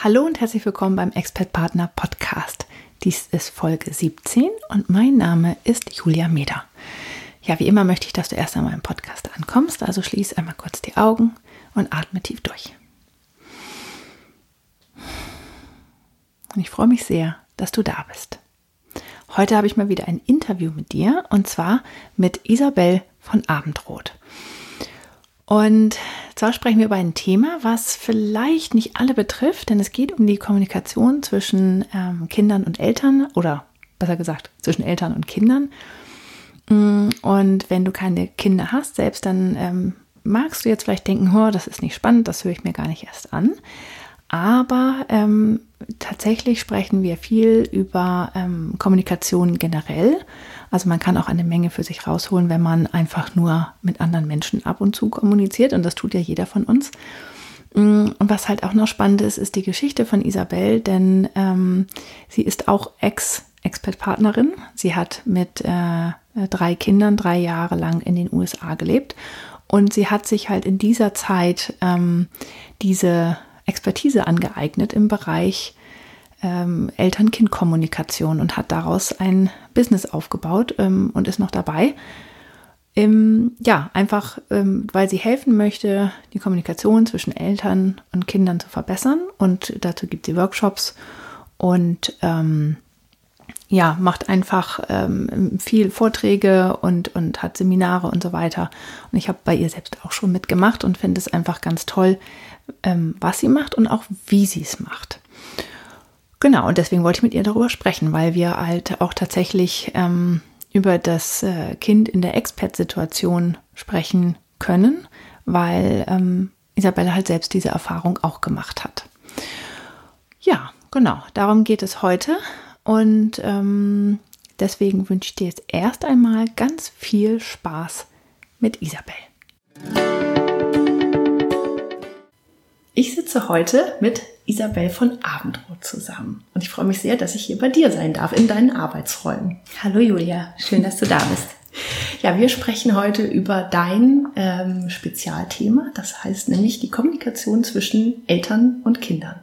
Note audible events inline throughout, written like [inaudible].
Hallo und herzlich willkommen beim Expert Partner Podcast. Dies ist Folge 17 und mein Name ist Julia Meder. Ja, wie immer möchte ich, dass du erst einmal im Podcast ankommst, also schließ einmal kurz die Augen und atme tief durch. Und ich freue mich sehr, dass du da bist. Heute habe ich mal wieder ein Interview mit dir und zwar mit Isabel von Abendrot. Und zwar sprechen wir über ein Thema, was vielleicht nicht alle betrifft, denn es geht um die Kommunikation zwischen ähm, Kindern und Eltern oder besser gesagt zwischen Eltern und Kindern. Mm, und wenn du keine Kinder hast, selbst dann ähm, magst du jetzt vielleicht denken, oh, das ist nicht spannend, das höre ich mir gar nicht erst an. Aber ähm, tatsächlich sprechen wir viel über ähm, Kommunikation generell also man kann auch eine Menge für sich rausholen, wenn man einfach nur mit anderen Menschen ab und zu kommuniziert. Und das tut ja jeder von uns. Mm, und was halt auch noch spannend ist, ist die Geschichte von Isabel, denn ähm, sie ist auch Ex-Expert-Partnerin. Sie hat mit äh, drei Kindern drei Jahre lang in den USA gelebt. Und sie hat sich halt in dieser Zeit ähm, diese Expertise angeeignet im Bereich ähm, Eltern-Kind-Kommunikation und hat daraus ein Business aufgebaut ähm, und ist noch dabei. Ähm, ja, einfach, ähm, weil sie helfen möchte, die Kommunikation zwischen Eltern und Kindern zu verbessern. Und dazu gibt sie Workshops und ähm, ja, macht einfach ähm, viel Vorträge und, und hat Seminare und so weiter. Und ich habe bei ihr selbst auch schon mitgemacht und finde es einfach ganz toll, was sie macht und auch wie sie es macht. Genau, und deswegen wollte ich mit ihr darüber sprechen, weil wir halt auch tatsächlich ähm, über das äh, Kind in der Expat-Situation sprechen können, weil ähm, Isabelle halt selbst diese Erfahrung auch gemacht hat. Ja, genau, darum geht es heute. Und ähm, deswegen wünsche ich dir jetzt erst einmal ganz viel Spaß mit Isabel. Ich sitze heute mit Isabel von Abendrot zusammen. Und ich freue mich sehr, dass ich hier bei dir sein darf, in deinen Arbeitsräumen. Hallo Julia, schön, dass du da bist. [laughs] Ja, wir sprechen heute über dein ähm, Spezialthema, das heißt nämlich die Kommunikation zwischen Eltern und Kindern.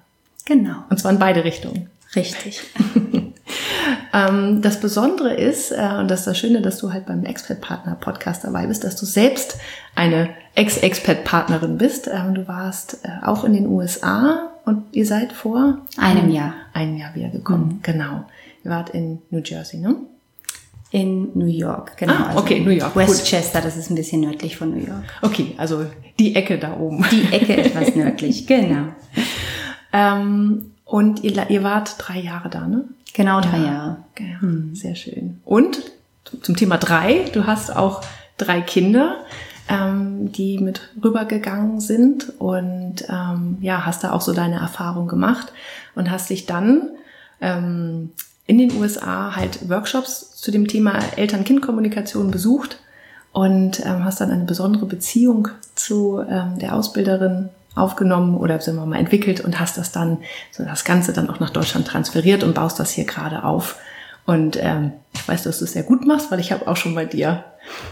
Genau. Und zwar in beide Richtungen. Richtig. [laughs] ähm, das Besondere ist, äh, und das ist das Schöne, dass du halt beim Expert-Partner-Podcast dabei bist, dass du selbst eine Ex-Expert-Partnerin bist. Ähm, du warst äh, auch in den USA und ihr seid vor einem Jahr. Einem Jahr wieder gekommen, mhm. genau. Ihr wart in New Jersey, ne? In New York, genau. Ah, okay, New York. Westchester, das ist ein bisschen nördlich von New York. Okay, also die Ecke da oben. Die Ecke etwas nördlich, [laughs] genau. ähm, und ihr, ihr wart drei Jahre da, ne? Genau, drei ja. Ja, hm. Sehr schön. Und zum Thema drei, du hast auch drei Kinder ähm, die mit rübergegangen sind und ähm, ja, hast da auch so deine Erfahrung gemacht und hast dich dann ähm, in den USA halt Workshops zu dem Thema Eltern-Kind-Kommunikation besucht und ähm, hast dann eine besondere Beziehung zu ähm, der Ausbilderin aufgenommen oder sagen wir mal entwickelt und hast das dann so das Ganze dann auch nach Deutschland transferiert und baust das hier gerade auf. Und ähm, ich weiß, dass du es sehr gut machst, weil ich habe auch schon bei dir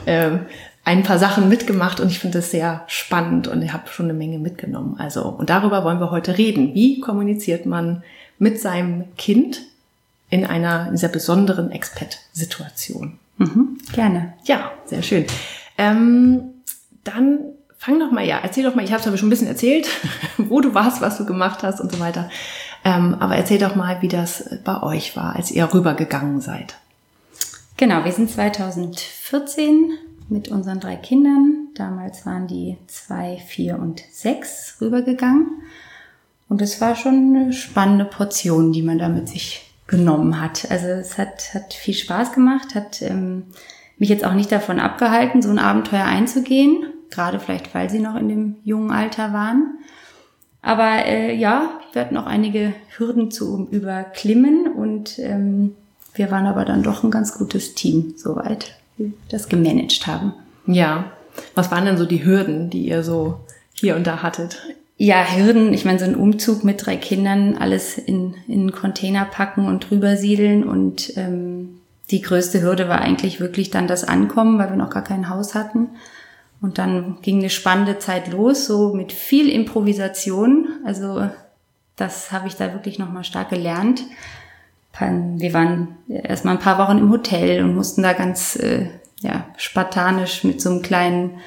ähm, ein paar Sachen mitgemacht und ich finde es sehr spannend und ich habe schon eine Menge mitgenommen. Also, und darüber wollen wir heute reden. Wie kommuniziert man mit seinem Kind in einer in dieser besonderen Expat-Situation? Mhm, gerne. Ja, sehr schön. Ähm, dann fang doch mal, ja, erzähl doch mal, ich habe es aber schon ein bisschen erzählt, [laughs] wo du warst, was du gemacht hast und so weiter. Ähm, aber erzähl doch mal, wie das bei euch war, als ihr rübergegangen seid. Genau, wir sind 2014 mit unseren drei Kindern. Damals waren die zwei, vier und sechs rübergegangen. Und es war schon eine spannende Portion, die man da mit sich genommen hat. Also es hat, hat viel Spaß gemacht, hat ähm, mich jetzt auch nicht davon abgehalten, so ein Abenteuer einzugehen, gerade vielleicht weil sie noch in dem jungen Alter waren. Aber äh, ja, wir hatten auch einige Hürden zu überklimmen und ähm, wir waren aber dann doch ein ganz gutes Team, soweit wir das gemanagt haben. Ja. Was waren denn so die Hürden, die ihr so hier und da hattet? Ja, Hürden, ich meine, so ein Umzug mit drei Kindern, alles in, in einen Container packen und drüber siedeln. Und ähm, die größte Hürde war eigentlich wirklich dann das Ankommen, weil wir noch gar kein Haus hatten. Und dann ging eine spannende Zeit los, so mit viel Improvisation. Also das habe ich da wirklich nochmal stark gelernt. Wir waren erstmal ein paar Wochen im Hotel und mussten da ganz äh, ja, spartanisch mit so einem kleinen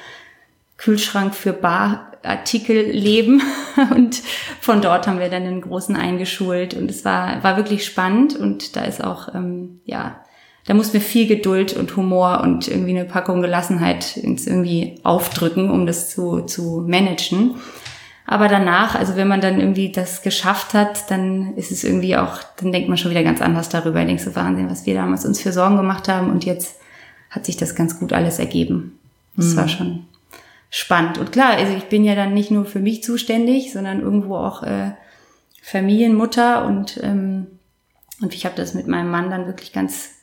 Kühlschrank für Barartikel leben. [laughs] Und von dort haben wir dann einen großen eingeschult. Und es war, war wirklich spannend. Und da ist auch, ähm, ja, da muss mir viel Geduld und Humor und irgendwie eine Packung Gelassenheit ins irgendwie aufdrücken, um das zu, zu managen. Aber danach, also wenn man dann irgendwie das geschafft hat, dann ist es irgendwie auch, dann denkt man schon wieder ganz anders darüber. Ich denke so Wahnsinn, was wir damals uns für Sorgen gemacht haben und jetzt hat sich das ganz gut alles ergeben. Das mhm. war schon spannend. Und klar, also ich bin ja dann nicht nur für mich zuständig, sondern irgendwo auch äh, Familienmutter und ähm, und ich habe das mit meinem Mann dann wirklich ganz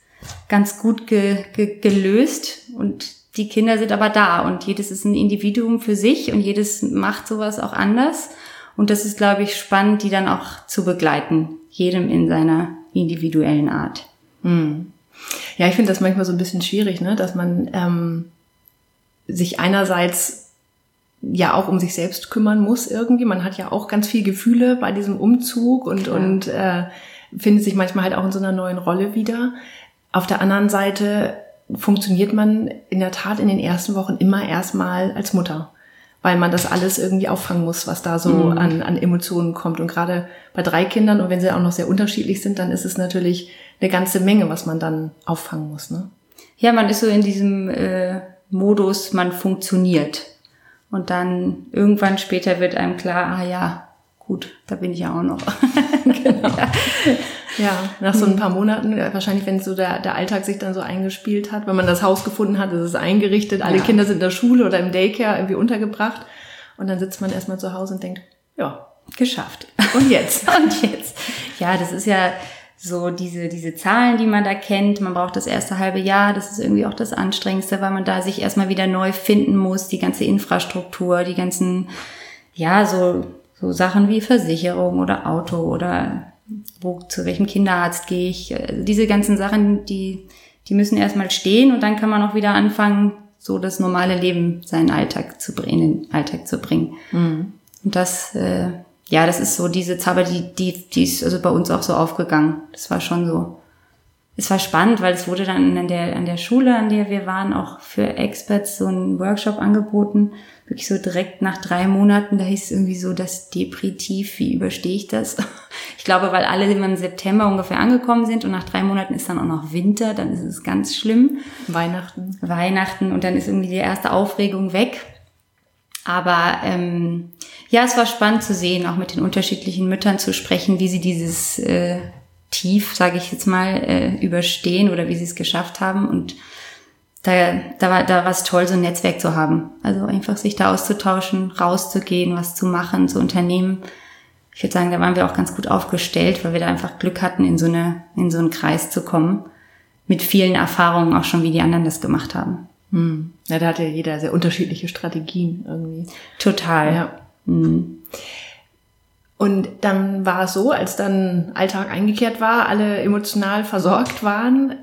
ganz gut ge, ge, gelöst und die Kinder sind aber da und jedes ist ein Individuum für sich und jedes macht sowas auch anders und das ist glaube ich spannend, die dann auch zu begleiten, jedem in seiner individuellen Art. Hm. Ja, ich finde das manchmal so ein bisschen schwierig, ne? dass man ähm, sich einerseits ja auch um sich selbst kümmern muss irgendwie. Man hat ja auch ganz viel Gefühle bei diesem Umzug und, Klar. und äh, findet sich manchmal halt auch in so einer neuen Rolle wieder. Auf der anderen Seite funktioniert man in der Tat in den ersten Wochen immer erstmal als Mutter, weil man das alles irgendwie auffangen muss, was da so mhm. an, an Emotionen kommt. Und gerade bei drei Kindern und wenn sie auch noch sehr unterschiedlich sind, dann ist es natürlich eine ganze Menge, was man dann auffangen muss. Ne? Ja, man ist so in diesem äh, Modus, man funktioniert. Und dann irgendwann später wird einem klar, ah ja, gut, da bin ich ja auch noch. [laughs] genau. ja. Ja. nach so ein paar Monaten, wahrscheinlich, wenn so der, der Alltag sich dann so eingespielt hat, wenn man das Haus gefunden hat, ist es eingerichtet, alle ja. Kinder sind in der Schule oder im Daycare irgendwie untergebracht. Und dann sitzt man erstmal zu Hause und denkt, ja, geschafft. Und jetzt? [laughs] und jetzt. Ja, das ist ja, so diese, diese Zahlen, die man da kennt. Man braucht das erste halbe Jahr. Das ist irgendwie auch das Anstrengendste, weil man da sich erstmal wieder neu finden muss. Die ganze Infrastruktur, die ganzen, ja, so, so Sachen wie Versicherung oder Auto oder wo, zu welchem Kinderarzt gehe ich. Also diese ganzen Sachen, die, die müssen erstmal stehen und dann kann man auch wieder anfangen, so das normale Leben seinen Alltag zu bringen, in den Alltag zu bringen. Mhm. Und das, äh, ja, das ist so diese Zauber, die, die, die ist also bei uns auch so aufgegangen. Das war schon so. Es war spannend, weil es wurde dann an der, an der Schule, an der wir waren, auch für Experts so ein Workshop angeboten. Wirklich so direkt nach drei Monaten, da hieß es irgendwie so das Depritiv, wie überstehe ich das? [laughs] Ich glaube, weil alle immer im September ungefähr angekommen sind und nach drei Monaten ist dann auch noch Winter, dann ist es ganz schlimm. Weihnachten. Weihnachten und dann ist irgendwie die erste Aufregung weg. Aber ähm, ja, es war spannend zu sehen, auch mit den unterschiedlichen Müttern zu sprechen, wie sie dieses äh, Tief, sage ich jetzt mal, äh, überstehen oder wie sie es geschafft haben. Und da, da war da toll, so ein Netzwerk zu haben. Also einfach sich da auszutauschen, rauszugehen, was zu machen, zu unternehmen. Ich würde sagen, da waren wir auch ganz gut aufgestellt, weil wir da einfach Glück hatten, in so eine in so einen Kreis zu kommen mit vielen Erfahrungen auch schon, wie die anderen das gemacht haben. Hm. Ja, da hat ja jeder sehr unterschiedliche Strategien irgendwie. Total. Ja. Hm. Und dann war es so, als dann Alltag eingekehrt war, alle emotional versorgt waren,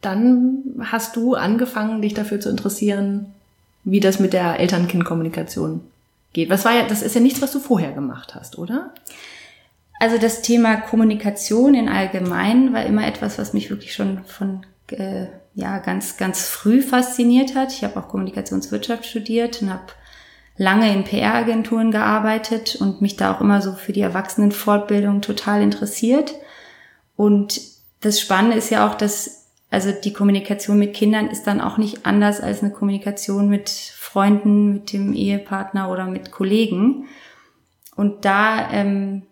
dann hast du angefangen, dich dafür zu interessieren, wie das mit der Eltern-Kind-Kommunikation geht. Was war ja, das ist ja nichts, was du vorher gemacht hast, oder? Also das Thema Kommunikation in allgemein war immer etwas, was mich wirklich schon von äh, ja ganz ganz früh fasziniert hat. Ich habe auch Kommunikationswirtschaft studiert und habe lange in PR-Agenturen gearbeitet und mich da auch immer so für die Erwachsenenfortbildung total interessiert. Und das Spannende ist ja auch, dass also die Kommunikation mit Kindern ist dann auch nicht anders als eine Kommunikation mit Freunden, mit dem Ehepartner oder mit Kollegen. Und da ähm,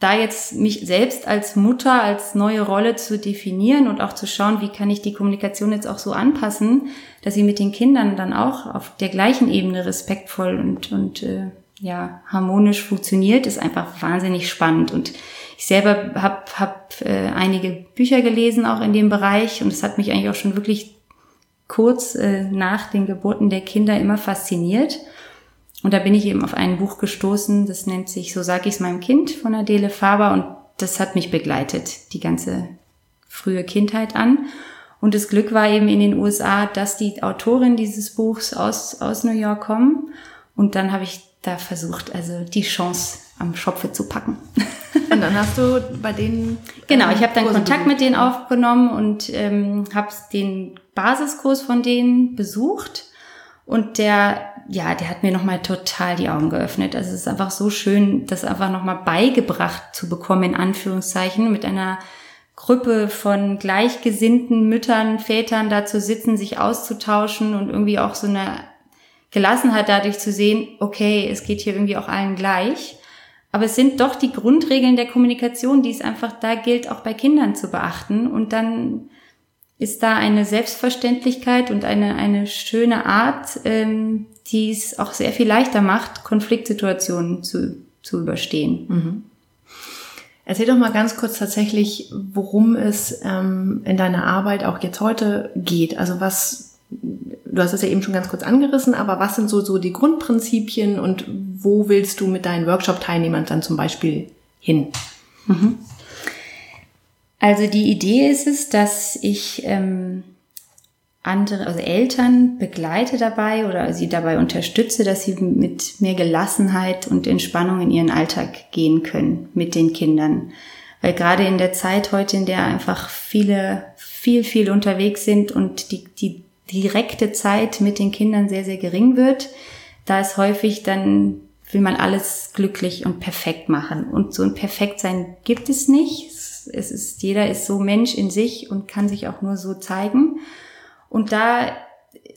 da jetzt mich selbst als Mutter, als neue Rolle zu definieren und auch zu schauen, wie kann ich die Kommunikation jetzt auch so anpassen, dass sie mit den Kindern dann auch auf der gleichen Ebene respektvoll und, und äh, ja harmonisch funktioniert, ist einfach wahnsinnig spannend. Und ich selber habe hab, äh, einige Bücher gelesen auch in dem Bereich und es hat mich eigentlich auch schon wirklich kurz äh, nach den Geburten der Kinder immer fasziniert. Und da bin ich eben auf ein Buch gestoßen, das nennt sich So sag ich's meinem Kind von Adele Faber und das hat mich begleitet, die ganze frühe Kindheit an. Und das Glück war eben in den USA, dass die Autorin dieses Buchs aus, aus New York kommen. Und dann habe ich da versucht, also die Chance am Schopfe zu packen. [laughs] Und dann hast du bei denen. Genau, ich habe dann Kurse Kontakt mit denen aufgenommen und ähm, habe den Basiskurs von denen besucht. Und der, ja, der hat mir nochmal total die Augen geöffnet. Also es ist einfach so schön, das einfach nochmal beigebracht zu bekommen, in Anführungszeichen, mit einer Gruppe von gleichgesinnten Müttern, Vätern da zu sitzen, sich auszutauschen und irgendwie auch so eine Gelassenheit dadurch zu sehen, okay, es geht hier irgendwie auch allen gleich. Aber es sind doch die Grundregeln der Kommunikation, die es einfach da gilt, auch bei Kindern zu beachten. Und dann ist da eine Selbstverständlichkeit und eine, eine schöne Art, ähm, die es auch sehr viel leichter macht, Konfliktsituationen zu, zu überstehen. Mhm. Erzähl doch mal ganz kurz tatsächlich, worum es ähm, in deiner Arbeit auch jetzt heute geht. Also was du hast es ja eben schon ganz kurz angerissen, aber was sind so, so die Grundprinzipien und wo willst du mit deinen Workshop-Teilnehmern dann zum Beispiel hin? Mhm. Also die Idee ist es, dass ich ähm, andere, also Eltern begleite dabei oder sie dabei unterstütze, dass sie mit mehr Gelassenheit und Entspannung in ihren Alltag gehen können mit den Kindern. Weil gerade in der Zeit heute, in der einfach viele, viel, viel unterwegs sind und die, die direkte Zeit mit den Kindern sehr, sehr gering wird. Da ist häufig dann will man alles glücklich und perfekt machen. Und so ein Perfektsein gibt es nicht. Es ist, jeder ist so Mensch in sich und kann sich auch nur so zeigen. Und da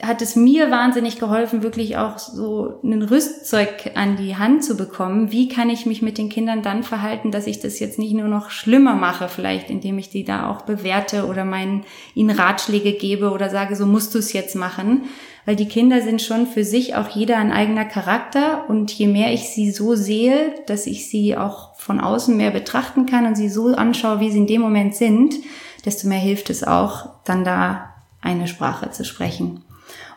hat es mir wahnsinnig geholfen, wirklich auch so ein Rüstzeug an die Hand zu bekommen. Wie kann ich mich mit den Kindern dann verhalten, dass ich das jetzt nicht nur noch schlimmer mache, vielleicht indem ich die da auch bewerte oder meinen, ihnen Ratschläge gebe oder sage, so musst du es jetzt machen. Weil die Kinder sind schon für sich auch jeder ein eigener Charakter und je mehr ich sie so sehe, dass ich sie auch von außen mehr betrachten kann und sie so anschaue, wie sie in dem Moment sind, desto mehr hilft es auch, dann da eine Sprache zu sprechen.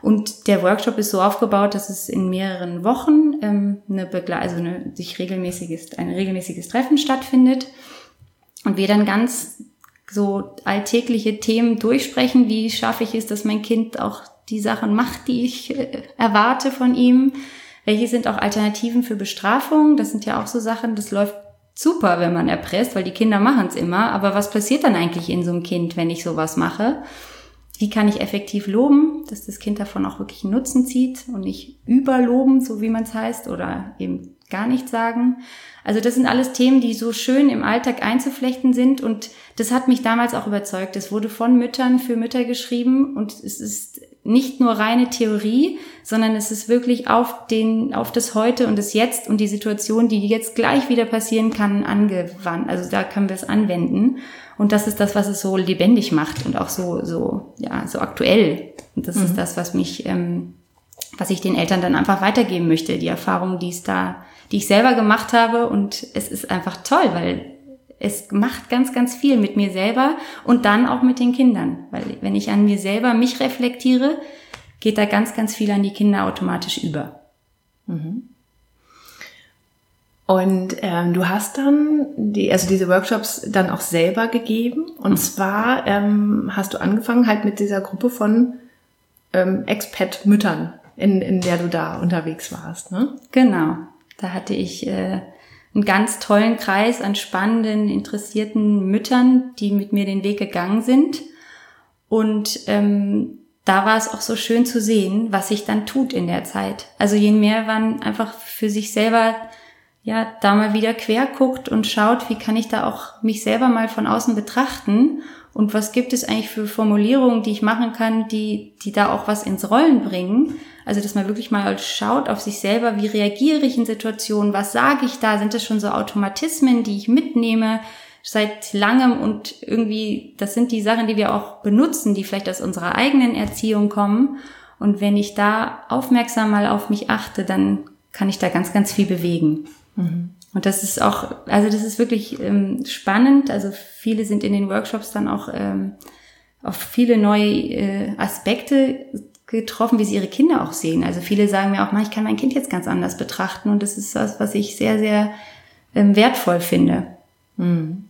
Und der Workshop ist so aufgebaut, dass es in mehreren Wochen ähm, eine Begle also eine, sich regelmäßiges, ein regelmäßiges Treffen stattfindet und wir dann ganz so alltägliche Themen durchsprechen. Wie schaffe ich es, dass mein Kind auch die Sachen macht, die ich äh, erwarte von ihm? Welche sind auch Alternativen für Bestrafung? Das sind ja auch so Sachen, das läuft super, wenn man erpresst, weil die Kinder machen es immer. Aber was passiert dann eigentlich in so einem Kind, wenn ich sowas mache? wie kann ich effektiv loben, dass das Kind davon auch wirklich einen Nutzen zieht und nicht überloben, so wie man es heißt, oder eben gar nicht sagen. Also das sind alles Themen, die so schön im Alltag einzuflechten sind und das hat mich damals auch überzeugt. Es wurde von Müttern für Mütter geschrieben und es ist nicht nur reine Theorie, sondern es ist wirklich auf den, auf das Heute und das Jetzt und die Situation, die jetzt gleich wieder passieren kann, angewandt. Also da können wir es anwenden. Und das ist das, was es so lebendig macht und auch so, so, ja, so aktuell. Und das mhm. ist das, was mich, ähm, was ich den Eltern dann einfach weitergeben möchte. Die Erfahrung, die es da, die ich selber gemacht habe. Und es ist einfach toll, weil es macht ganz, ganz viel mit mir selber und dann auch mit den Kindern. Weil wenn ich an mir selber mich reflektiere, geht da ganz, ganz viel an die Kinder automatisch über. Mhm. Und ähm, du hast dann die, also diese Workshops dann auch selber gegeben. Und mhm. zwar ähm, hast du angefangen halt mit dieser Gruppe von ähm, Expat-Müttern, in, in der du da unterwegs warst. Ne? Genau. Da hatte ich äh, einen ganz tollen Kreis an spannenden, interessierten Müttern, die mit mir den Weg gegangen sind. Und ähm, da war es auch so schön zu sehen, was sich dann tut in der Zeit. Also je mehr man einfach für sich selber ja, da mal wieder quer guckt und schaut, wie kann ich da auch mich selber mal von außen betrachten und was gibt es eigentlich für Formulierungen, die ich machen kann, die, die da auch was ins Rollen bringen. Also, dass man wirklich mal schaut auf sich selber, wie reagiere ich in Situationen, was sage ich da, sind das schon so Automatismen, die ich mitnehme seit langem und irgendwie, das sind die Sachen, die wir auch benutzen, die vielleicht aus unserer eigenen Erziehung kommen. Und wenn ich da aufmerksam mal auf mich achte, dann kann ich da ganz, ganz viel bewegen. Mhm. Und das ist auch, also das ist wirklich ähm, spannend. Also viele sind in den Workshops dann auch ähm, auf viele neue äh, Aspekte getroffen, wie sie ihre Kinder auch sehen. Also viele sagen mir auch, ich kann mein Kind jetzt ganz anders betrachten und das ist das, was ich sehr, sehr ähm, wertvoll finde. Mhm.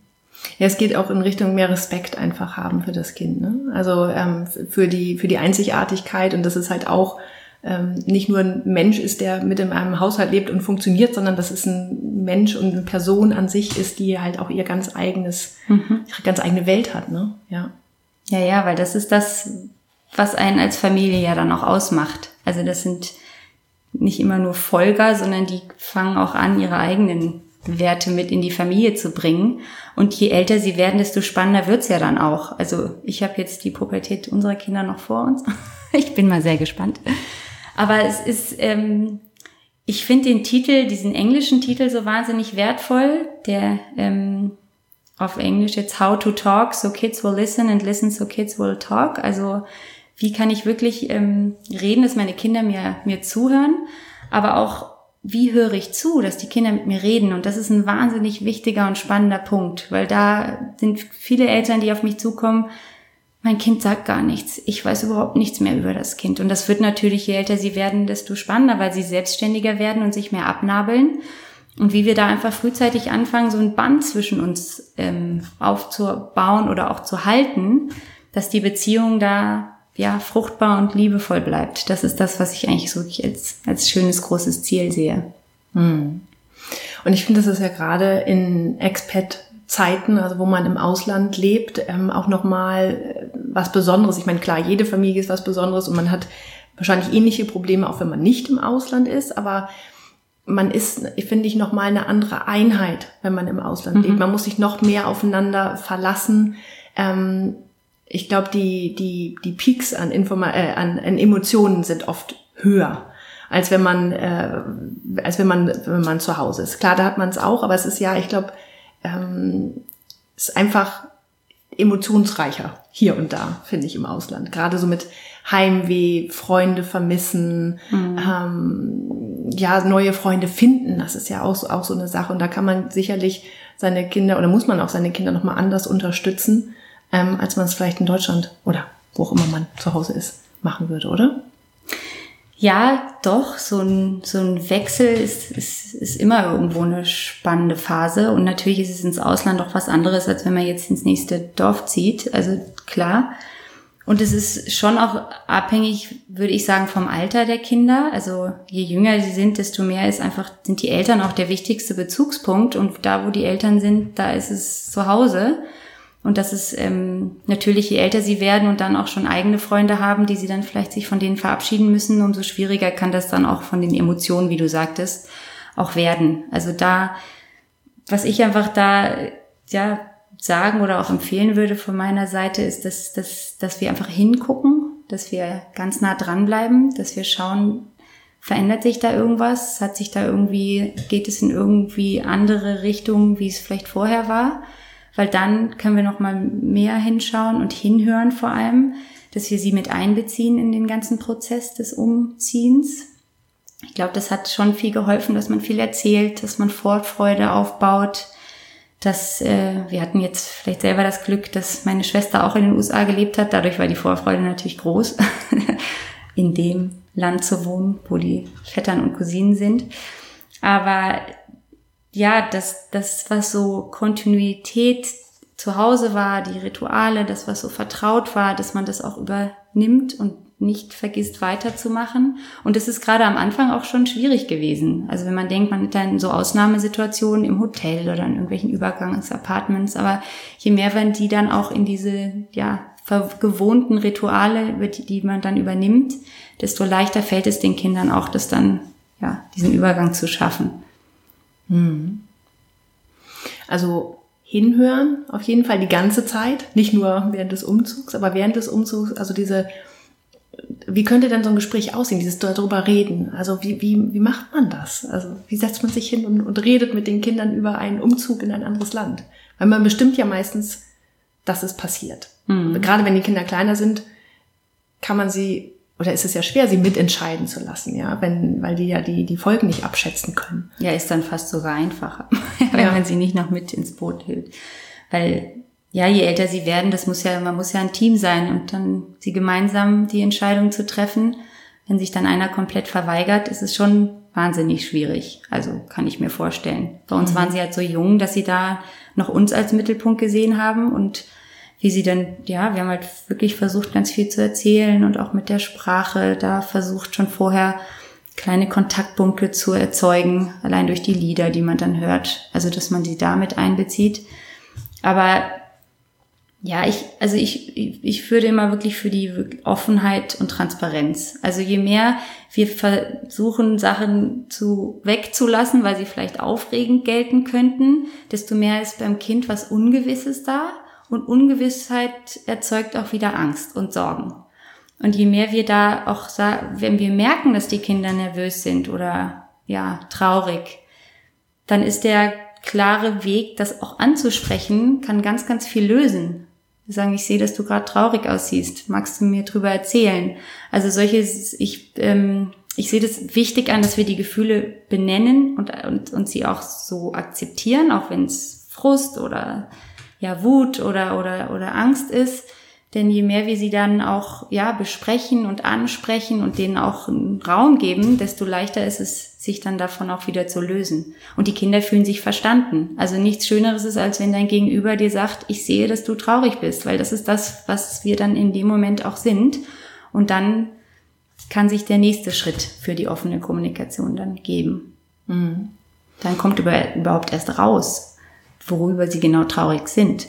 Ja, es geht auch in Richtung mehr Respekt einfach haben für das Kind. Ne? Also ähm, für die für die Einzigartigkeit und das ist halt auch ähm, nicht nur ein Mensch ist, der mit in einem Haushalt lebt und funktioniert, sondern dass es ein Mensch und eine Person an sich ist, die halt auch ihr ganz eigenes, mhm. ihre ganz eigene Welt hat, ne? Ja. Ja, ja, weil das ist das, was einen als Familie ja dann auch ausmacht. Also das sind nicht immer nur Folger, sondern die fangen auch an, ihre eigenen Werte mit in die Familie zu bringen. Und je älter sie werden, desto spannender wird's ja dann auch. Also ich habe jetzt die Pubertät unserer Kinder noch vor uns. [laughs] ich bin mal sehr gespannt. Aber es ist, ähm, ich finde den Titel, diesen englischen Titel so wahnsinnig wertvoll, der ähm, auf Englisch jetzt How to Talk, so Kids will listen and listen, so Kids will talk. Also wie kann ich wirklich ähm, reden, dass meine Kinder mir, mir zuhören, aber auch wie höre ich zu, dass die Kinder mit mir reden. Und das ist ein wahnsinnig wichtiger und spannender Punkt, weil da sind viele Eltern, die auf mich zukommen, mein Kind sagt gar nichts. Ich weiß überhaupt nichts mehr über das Kind. Und das wird natürlich, je älter sie werden, desto spannender, weil sie selbstständiger werden und sich mehr abnabeln. Und wie wir da einfach frühzeitig anfangen, so ein Band zwischen uns ähm, aufzubauen oder auch zu halten, dass die Beziehung da ja fruchtbar und liebevoll bleibt. Das ist das, was ich eigentlich so als, als schönes großes Ziel sehe. Hm. Und ich finde, das ist ja gerade in Expat Zeiten, also wo man im Ausland lebt, ähm, auch nochmal äh, was Besonderes. Ich meine, klar, jede Familie ist was Besonderes und man hat wahrscheinlich ähnliche Probleme, auch wenn man nicht im Ausland ist, aber man ist, finde ich, nochmal eine andere Einheit, wenn man im Ausland mhm. lebt. Man muss sich noch mehr aufeinander verlassen. Ähm, ich glaube, die, die, die Peaks an, Informa äh, an, an Emotionen sind oft höher als wenn man äh, als wenn man wenn man zu Hause ist. Klar, da hat man es auch, aber es ist ja, ich glaube, ähm, ist einfach emotionsreicher hier und da, finde ich, im Ausland. Gerade so mit Heimweh, Freunde vermissen, mhm. ähm, ja, neue Freunde finden, das ist ja auch, auch so eine Sache. Und da kann man sicherlich seine Kinder oder muss man auch seine Kinder nochmal anders unterstützen, ähm, als man es vielleicht in Deutschland oder wo auch immer man zu Hause ist, machen würde, oder? Ja, doch, so ein, so ein Wechsel ist, ist, ist immer irgendwo eine spannende Phase. Und natürlich ist es ins Ausland doch was anderes, als wenn man jetzt ins nächste Dorf zieht. Also klar. Und es ist schon auch abhängig, würde ich sagen, vom Alter der Kinder. Also je jünger sie sind, desto mehr ist einfach, sind die Eltern auch der wichtigste Bezugspunkt. Und da, wo die Eltern sind, da ist es zu Hause. Und das ist ähm, natürlich, je älter sie werden und dann auch schon eigene Freunde haben, die sie dann vielleicht sich von denen verabschieden müssen, umso schwieriger kann das dann auch von den Emotionen, wie du sagtest, auch werden. Also da, was ich einfach da ja sagen oder auch empfehlen würde von meiner Seite, ist, dass, dass, dass wir einfach hingucken, dass wir ganz nah dranbleiben, dass wir schauen, verändert sich da irgendwas, hat sich da irgendwie, geht es in irgendwie andere Richtungen, wie es vielleicht vorher war weil dann können wir noch mal mehr hinschauen und hinhören vor allem, dass wir sie mit einbeziehen in den ganzen Prozess des Umziehens. Ich glaube, das hat schon viel geholfen, dass man viel erzählt, dass man Vorfreude aufbaut, dass äh, wir hatten jetzt vielleicht selber das Glück, dass meine Schwester auch in den USA gelebt hat. Dadurch war die Vorfreude natürlich groß, [laughs] in dem Land zu wohnen, wo die Vettern und Cousinen sind. Aber ja, das, das, was so Kontinuität zu Hause war, die Rituale, das, was so vertraut war, dass man das auch übernimmt und nicht vergisst weiterzumachen. Und das ist gerade am Anfang auch schon schwierig gewesen. Also wenn man denkt, man hat dann so Ausnahmesituationen im Hotel oder in irgendwelchen Übergangsapartments, aber je mehr man die dann auch in diese, ja, gewohnten Rituale, die man dann übernimmt, desto leichter fällt es den Kindern auch, das dann, ja, diesen Übergang zu schaffen. Hm. Also hinhören, auf jeden Fall die ganze Zeit, nicht nur während des Umzugs, aber während des Umzugs, also diese, wie könnte denn so ein Gespräch aussehen, dieses darüber reden? Also wie, wie, wie macht man das? Also wie setzt man sich hin und, und redet mit den Kindern über einen Umzug in ein anderes Land? Weil man bestimmt ja meistens, dass es passiert. Mhm. Gerade wenn die Kinder kleiner sind, kann man sie oder ist es ja schwer, sie mitentscheiden zu lassen, ja, wenn, weil die ja die, die Folgen nicht abschätzen können. Ja, ist dann fast sogar einfacher, [laughs] wenn ja. man sie nicht noch mit ins Boot hält. Weil, ja, je älter sie werden, das muss ja, man muss ja ein Team sein und dann sie gemeinsam die Entscheidung zu treffen. Wenn sich dann einer komplett verweigert, ist es schon wahnsinnig schwierig. Also kann ich mir vorstellen. Bei uns mhm. waren sie halt so jung, dass sie da noch uns als Mittelpunkt gesehen haben und wie sie dann, ja, wir haben halt wirklich versucht, ganz viel zu erzählen und auch mit der Sprache da versucht schon vorher kleine Kontaktpunkte zu erzeugen, allein durch die Lieder, die man dann hört. Also, dass man sie damit einbezieht. Aber ja, ich, also ich, ich würde immer wirklich für die Offenheit und Transparenz. Also je mehr wir versuchen, Sachen zu wegzulassen, weil sie vielleicht aufregend gelten könnten, desto mehr ist beim Kind was Ungewisses da. Und Ungewissheit erzeugt auch wieder Angst und Sorgen. Und je mehr wir da auch, wenn wir merken, dass die Kinder nervös sind oder ja, traurig, dann ist der klare Weg, das auch anzusprechen, kann ganz, ganz viel lösen. Wir sagen, ich sehe, dass du gerade traurig aussiehst. Magst du mir drüber erzählen? Also solches, ich, ähm, ich sehe das wichtig an, dass wir die Gefühle benennen und, und, und sie auch so akzeptieren, auch wenn es Frust oder ja Wut oder oder oder Angst ist. Denn je mehr wir sie dann auch ja besprechen und ansprechen und denen auch einen Raum geben, desto leichter ist es, sich dann davon auch wieder zu lösen. Und die Kinder fühlen sich verstanden. Also nichts Schöneres ist, als wenn dein Gegenüber dir sagt, ich sehe, dass du traurig bist, weil das ist das, was wir dann in dem Moment auch sind. Und dann kann sich der nächste Schritt für die offene Kommunikation dann geben. Mhm. Dann kommt über, überhaupt erst raus, worüber sie genau traurig sind.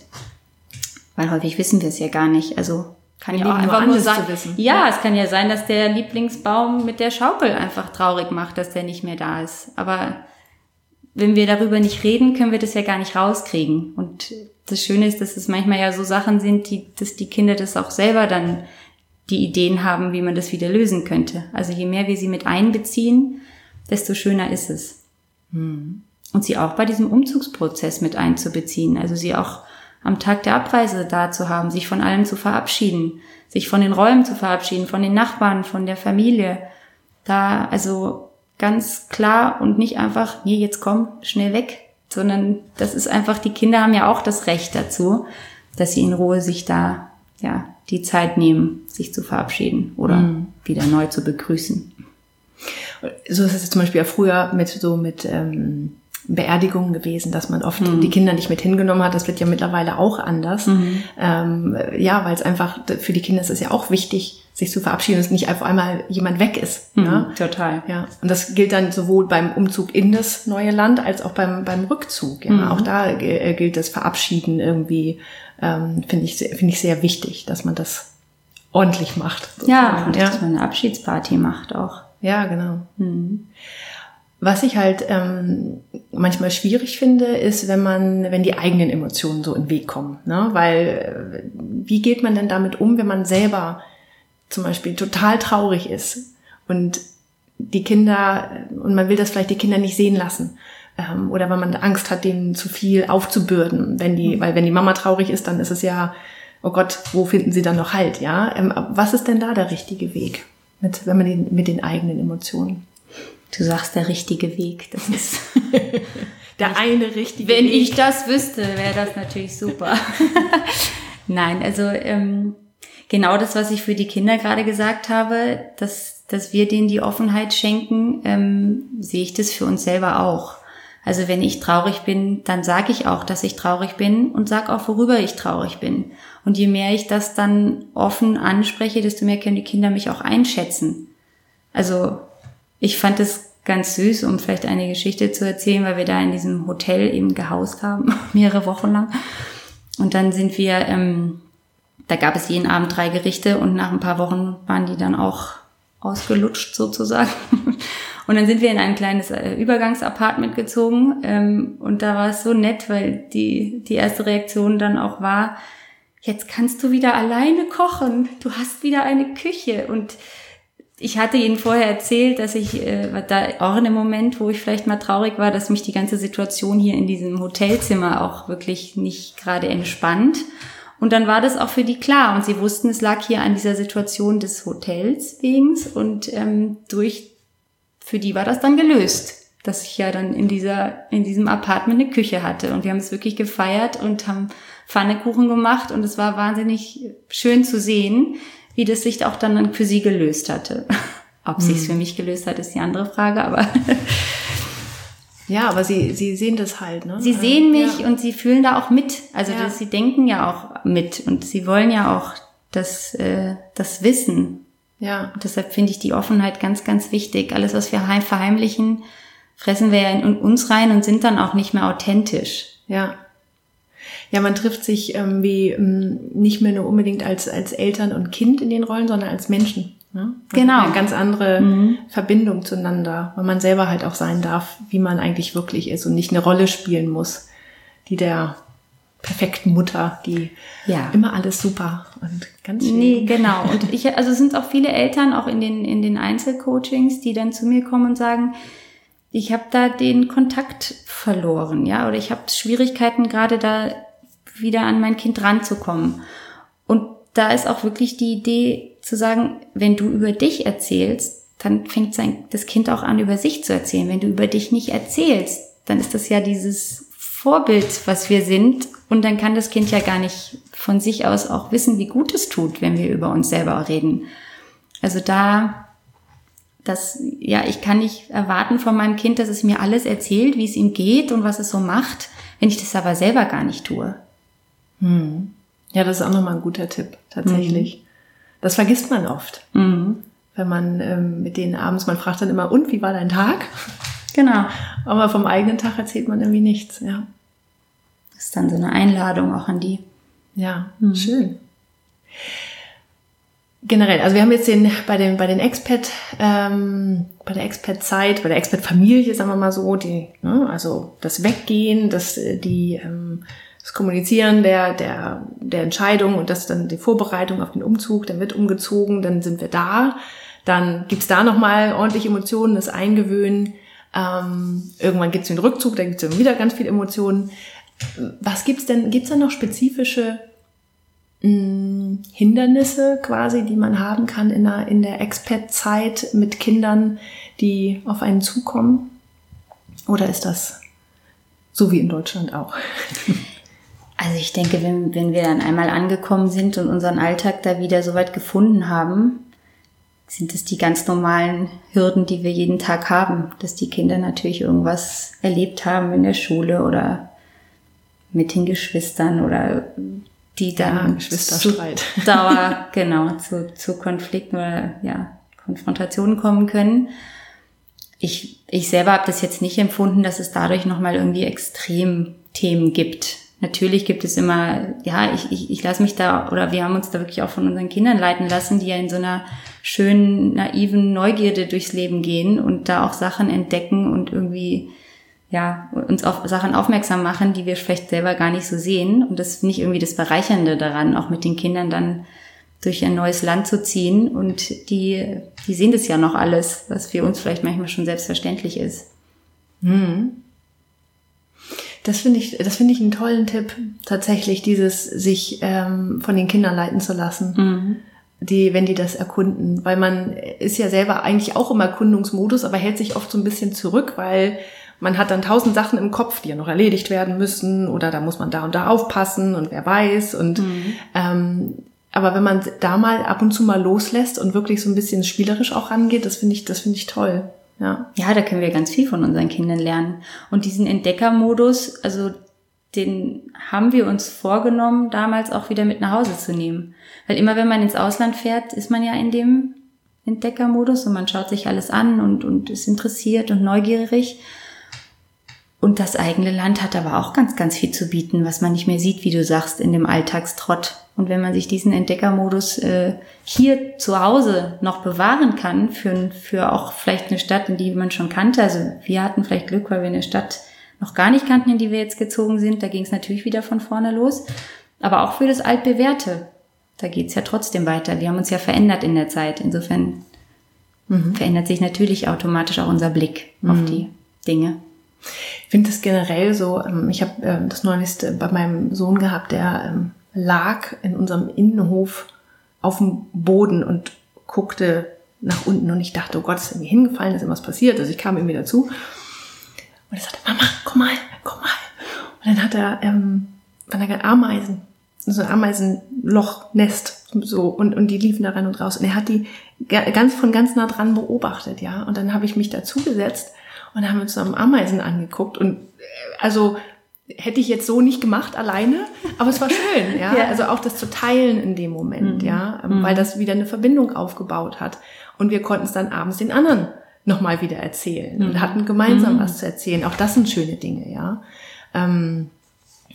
Weil häufig wissen wir es ja gar nicht. Also kann ja auch einfach nur sein. Ja, ja, es kann ja sein, dass der Lieblingsbaum mit der Schaukel einfach traurig macht, dass der nicht mehr da ist. Aber wenn wir darüber nicht reden, können wir das ja gar nicht rauskriegen. Und das Schöne ist, dass es manchmal ja so Sachen sind, die, dass die Kinder das auch selber dann die Ideen haben, wie man das wieder lösen könnte. Also je mehr wir sie mit einbeziehen, desto schöner ist es. Hm und sie auch bei diesem Umzugsprozess mit einzubeziehen. Also sie auch am Tag der Abreise da zu haben, sich von allen zu verabschieden, sich von den Räumen zu verabschieden, von den Nachbarn, von der Familie. Da also ganz klar und nicht einfach, nee, jetzt komm, schnell weg, sondern das ist einfach, die Kinder haben ja auch das Recht dazu, dass sie in Ruhe sich da, ja, die Zeit nehmen, sich zu verabschieden oder mhm. wieder neu zu begrüßen. So ist es zum Beispiel ja früher mit so mit ähm, Beerdigungen gewesen, dass man oft mhm. die Kinder nicht mit hingenommen hat. Das wird ja mittlerweile auch anders. Mhm. Ähm, ja, weil es einfach für die Kinder ist es ja auch wichtig, sich zu verabschieden, dass nicht auf einmal jemand weg ist. Mhm, ne? Total. Ja. Und das gilt dann sowohl beim Umzug in das neue Land als auch beim, beim Rückzug. Ja. Mhm. Auch da äh, gilt das Verabschieden irgendwie, ähm, finde ich, finde ich sehr wichtig, dass man das ordentlich macht. Sozusagen. Ja, und ja. dass man eine Abschiedsparty macht auch. Ja, genau. Was ich halt ähm, manchmal schwierig finde, ist, wenn man, wenn die eigenen Emotionen so in den Weg kommen. Ne? Weil äh, wie geht man denn damit um, wenn man selber zum Beispiel total traurig ist und die Kinder und man will das vielleicht die Kinder nicht sehen lassen ähm, oder wenn man Angst hat, denen zu viel aufzubürden, wenn die, mhm. weil wenn die Mama traurig ist, dann ist es ja, oh Gott, wo finden sie dann noch Halt, ja? Ähm, was ist denn da der richtige Weg mit, wenn man den, mit den eigenen Emotionen? Du sagst der richtige Weg. Das ist [laughs] der eine richtige Wenn Weg. ich das wüsste, wäre das natürlich super. [laughs] Nein, also ähm, genau das, was ich für die Kinder gerade gesagt habe, dass, dass wir denen die Offenheit schenken, ähm, sehe ich das für uns selber auch. Also wenn ich traurig bin, dann sage ich auch, dass ich traurig bin und sag auch, worüber ich traurig bin. Und je mehr ich das dann offen anspreche, desto mehr können die Kinder mich auch einschätzen. Also ich fand es ganz süß, um vielleicht eine Geschichte zu erzählen, weil wir da in diesem Hotel eben gehaust haben, [laughs] mehrere Wochen lang. Und dann sind wir, ähm, da gab es jeden Abend drei Gerichte und nach ein paar Wochen waren die dann auch ausgelutscht sozusagen. [laughs] Und dann sind wir in ein kleines äh, Übergangsapartment gezogen ähm, und da war es so nett, weil die, die erste Reaktion dann auch war, jetzt kannst du wieder alleine kochen, du hast wieder eine Küche und ich hatte Ihnen vorher erzählt, dass ich äh, da auch in dem Moment, wo ich vielleicht mal traurig war, dass mich die ganze Situation hier in diesem Hotelzimmer auch wirklich nicht gerade entspannt. Und dann war das auch für die klar. Und sie wussten, es lag hier an dieser Situation des Hotels wegen. Und ähm, durch, für die war das dann gelöst dass ich ja dann in dieser, in diesem Apartment eine Küche hatte. Und wir haben es wirklich gefeiert und haben Pfannekuchen gemacht und es war wahnsinnig schön zu sehen, wie das sich auch dann für sie gelöst hatte. [laughs] Ob mhm. sich's für mich gelöst hat, ist die andere Frage, aber. [laughs] ja, aber sie, sie sehen das halt, ne? Sie sehen mich ja. und sie fühlen da auch mit. Also ja. das, sie denken ja auch mit und sie wollen ja auch das, äh, das Wissen. Ja. Und deshalb finde ich die Offenheit ganz, ganz wichtig. Alles, was wir verheimlichen, fressen wir ja in uns rein und sind dann auch nicht mehr authentisch. Ja. Ja, man trifft sich ähm, wie ähm, nicht mehr nur unbedingt als, als Eltern und Kind in den Rollen, sondern als Menschen. Ne? Genau. Eine ganz andere mhm. Verbindung zueinander, weil man selber halt auch sein darf, wie man eigentlich wirklich ist und nicht eine Rolle spielen muss, die der perfekten Mutter, die ja. immer alles super und ganz schön. Nee, genau. Und ich, also es sind auch viele Eltern, auch in den, in den Einzelcoachings, die dann zu mir kommen und sagen, ich habe da den Kontakt verloren, ja, oder ich habe Schwierigkeiten gerade da wieder an mein Kind ranzukommen. Und da ist auch wirklich die Idee zu sagen, wenn du über dich erzählst, dann fängt sein, das Kind auch an, über sich zu erzählen. Wenn du über dich nicht erzählst, dann ist das ja dieses Vorbild, was wir sind. Und dann kann das Kind ja gar nicht von sich aus auch wissen, wie gut es tut, wenn wir über uns selber reden. Also da dass, ja, ich kann nicht erwarten von meinem Kind, dass es mir alles erzählt, wie es ihm geht und was es so macht, wenn ich das aber selber gar nicht tue. Hm. Ja, das ist auch nochmal ein guter Tipp, tatsächlich. Mhm. Das vergisst man oft. Mhm. Wenn man ähm, mit denen abends, man fragt dann immer, und wie war dein Tag? Genau. Aber vom eigenen Tag erzählt man irgendwie nichts, ja. Das ist dann so eine Einladung auch an die. Ja, mhm. schön generell, also wir haben jetzt den bei den bei den Expat, ähm, bei der Expat-Zeit, bei der Expat-Familie, sagen wir mal so, die, ne, also das Weggehen, das äh, die ähm, das Kommunizieren der der der Entscheidung und das dann die Vorbereitung auf den Umzug, dann wird umgezogen, dann sind wir da, dann gibt's da noch mal ordentlich Emotionen, das Eingewöhnen. Ähm, irgendwann gibt's den Rückzug, da gibt's dann wieder ganz viele Emotionen. Was gibt's denn? Gibt's da noch spezifische Hindernisse quasi, die man haben kann in der, in der Expat-Zeit mit Kindern, die auf einen zukommen? Oder ist das so wie in Deutschland auch? [laughs] Also ich denke, wenn, wenn wir dann einmal angekommen sind und unseren Alltag da wieder so weit gefunden haben, sind es die ganz normalen Hürden, die wir jeden Tag haben, dass die Kinder natürlich irgendwas erlebt haben in der Schule oder mit den Geschwistern oder die dann ja, zu Dauer, [laughs] genau, zu, zu Konflikten oder ja, Konfrontationen kommen können. Ich, ich selber habe das jetzt nicht empfunden, dass es dadurch nochmal irgendwie Extremthemen gibt. Natürlich gibt es immer, ja, ich, ich, ich lasse mich da, oder wir haben uns da wirklich auch von unseren Kindern leiten lassen, die ja in so einer schönen, naiven Neugierde durchs Leben gehen und da auch Sachen entdecken und irgendwie ja, uns auf Sachen aufmerksam machen, die wir vielleicht selber gar nicht so sehen. Und das finde ich irgendwie das Bereichernde daran, auch mit den Kindern dann durch ein neues Land zu ziehen. Und die, die sehen das ja noch alles, was für uns vielleicht manchmal schon selbstverständlich ist. Hm. Das finde ich, das finde ich einen tollen Tipp, tatsächlich dieses sich ähm, von den Kindern leiten zu lassen. Mhm. Die, wenn die das erkunden, weil man ist ja selber eigentlich auch im Erkundungsmodus, aber hält sich oft so ein bisschen zurück, weil man hat dann tausend Sachen im Kopf, die ja noch erledigt werden müssen oder da muss man da und da aufpassen und wer weiß und mhm. ähm, aber wenn man da mal ab und zu mal loslässt und wirklich so ein bisschen spielerisch auch rangeht, das finde ich, das finde ich toll. Ja. ja, da können wir ganz viel von unseren Kindern lernen. Und diesen Entdeckermodus, also den haben wir uns vorgenommen, damals auch wieder mit nach Hause zu nehmen. Weil immer wenn man ins Ausland fährt, ist man ja in dem Entdeckermodus und man schaut sich alles an und, und ist interessiert und neugierig. Und das eigene Land hat aber auch ganz, ganz viel zu bieten, was man nicht mehr sieht, wie du sagst, in dem Alltagstrott. Und wenn man sich diesen Entdeckermodus äh, hier zu Hause noch bewahren kann, für, für auch vielleicht eine Stadt, in die man schon kannte. Also wir hatten vielleicht Glück, weil wir eine Stadt noch gar nicht kannten, in die wir jetzt gezogen sind. Da ging es natürlich wieder von vorne los. Aber auch für das Altbewährte. Da geht's ja trotzdem weiter. Wir haben uns ja verändert in der Zeit. Insofern mhm. verändert sich natürlich automatisch auch unser Blick mhm. auf die Dinge. Finde es generell so, ähm, ich habe ähm, das neulich bei meinem Sohn gehabt, der ähm, lag in unserem Innenhof auf dem Boden und guckte nach unten und ich dachte, oh Gott, ist mir hingefallen, ist irgendwas passiert. Also ich kam ihm wieder zu und er sagte, Mama, komm mal, komm mal. Und dann hat er, ähm, waren da Ameisen, so ein Ameisenlochnest, so, und, und die liefen da rein und raus. Und er hat die ganz von ganz nah dran beobachtet, ja. Und dann habe ich mich dazugesetzt und haben uns am Ameisen angeguckt und äh, also hätte ich jetzt so nicht gemacht alleine, aber es war [laughs] schön, ja? ja. Also auch das zu teilen in dem Moment, mhm. ja, mhm. weil das wieder eine Verbindung aufgebaut hat und wir konnten es dann abends den anderen nochmal wieder erzählen mhm. und hatten gemeinsam mhm. was zu erzählen. Auch das sind schöne Dinge, ja. Ähm,